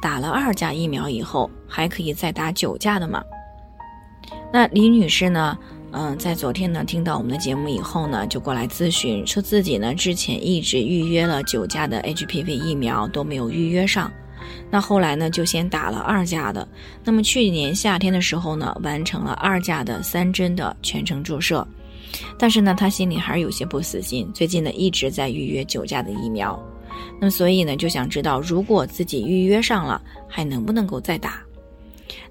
打了二价疫苗以后，还可以再打九价的吗？那李女士呢？嗯，在昨天呢，听到我们的节目以后呢，就过来咨询，说自己呢之前一直预约了九价的 HPV 疫苗都没有预约上，那后来呢就先打了二价的。那么去年夏天的时候呢，完成了二价的三针的全程注射，但是呢，她心里还是有些不死心，最近呢一直在预约九价的疫苗。那么，所以呢，就想知道，如果自己预约上了，还能不能够再打？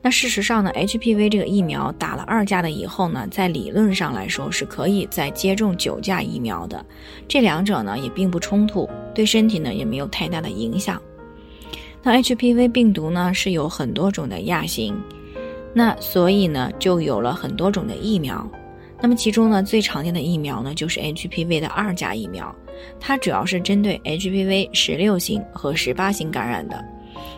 那事实上呢，HPV 这个疫苗打了二价的以后呢，在理论上来说是可以再接种九价疫苗的，这两者呢也并不冲突，对身体呢也没有太大的影响。那 HPV 病毒呢是有很多种的亚型，那所以呢就有了很多种的疫苗。那么其中呢最常见的疫苗呢就是 HPV 的二价疫苗。它主要是针对 HPV 十六型和十八型感染的，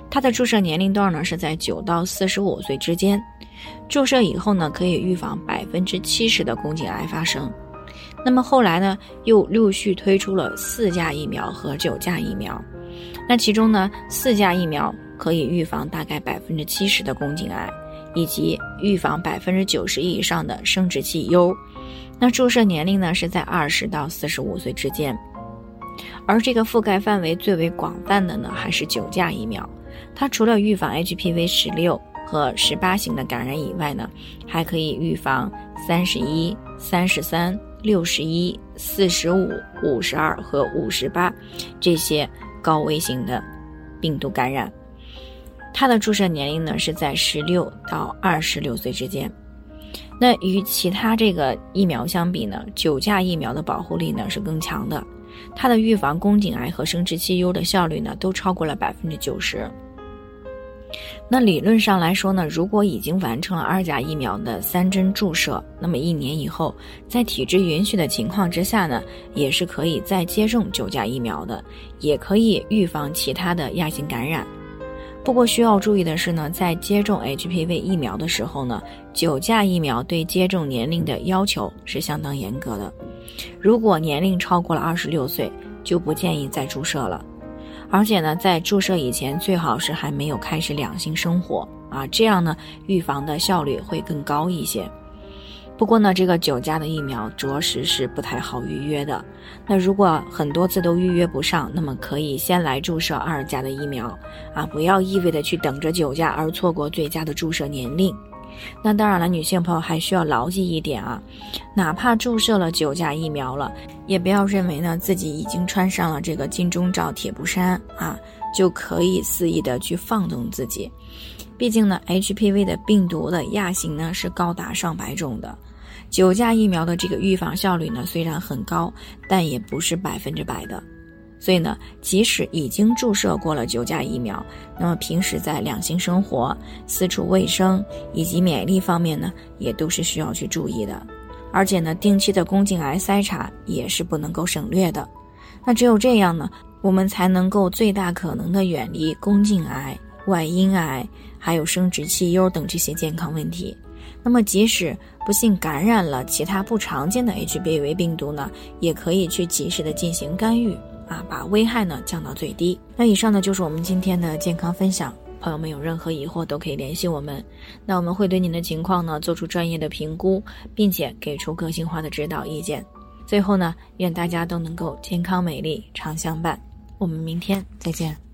它的注射年龄段呢是在九到四十五岁之间，注射以后呢可以预防百分之七十的宫颈癌发生。那么后来呢又陆续推出了四价疫苗和九价疫苗，那其中呢四价疫苗可以预防大概百分之七十的宫颈癌，以及预防百分之九十以上的生殖器疣。那注射年龄呢是在二十到四十五岁之间，而这个覆盖范围最为广泛的呢还是九价疫苗。它除了预防 HPV 十六和十八型的感染以外呢，还可以预防三十一、三十三、六十一、四十五、五十二和五十八这些高危型的病毒感染。它的注射年龄呢是在十六到二十六岁之间。那与其他这个疫苗相比呢，九价疫苗的保护力呢是更强的，它的预防宫颈癌和生殖器疣的效率呢都超过了百分之九十。那理论上来说呢，如果已经完成了二价疫苗的三针注射，那么一年以后，在体质允许的情况之下呢，也是可以再接种九价疫苗的，也可以预防其他的亚型感染。不过需要注意的是呢，在接种 HPV 疫苗的时候呢，九价疫苗对接种年龄的要求是相当严格的。如果年龄超过了二十六岁，就不建议再注射了。而且呢，在注射以前，最好是还没有开始两性生活啊，这样呢，预防的效率会更高一些。不过呢，这个九价的疫苗着实是不太好预约的。那如果很多次都预约不上，那么可以先来注射二价的疫苗，啊，不要一味的去等着九价而错过最佳的注射年龄。那当然了，女性朋友还需要牢记一点啊，哪怕注射了九价疫苗了，也不要认为呢自己已经穿上了这个金钟罩铁布衫啊，就可以肆意的去放纵自己。毕竟呢，HPV 的病毒的亚型呢是高达上百种的。九价疫苗的这个预防效率呢，虽然很高，但也不是百分之百的。所以呢，即使已经注射过了九价疫苗，那么平时在两性生活、私处卫生以及免疫力方面呢，也都是需要去注意的。而且呢，定期的宫颈癌筛查也是不能够省略的。那只有这样呢，我们才能够最大可能的远离宫颈癌、外阴癌，还有生殖器疣等这些健康问题。那么，即使不幸感染了其他不常见的 H B V 病毒呢，也可以去及时的进行干预啊，把危害呢降到最低。那以上呢就是我们今天的健康分享，朋友们有任何疑惑都可以联系我们，那我们会对您的情况呢做出专业的评估，并且给出个性化的指导意见。最后呢，愿大家都能够健康美丽常相伴。我们明天再见。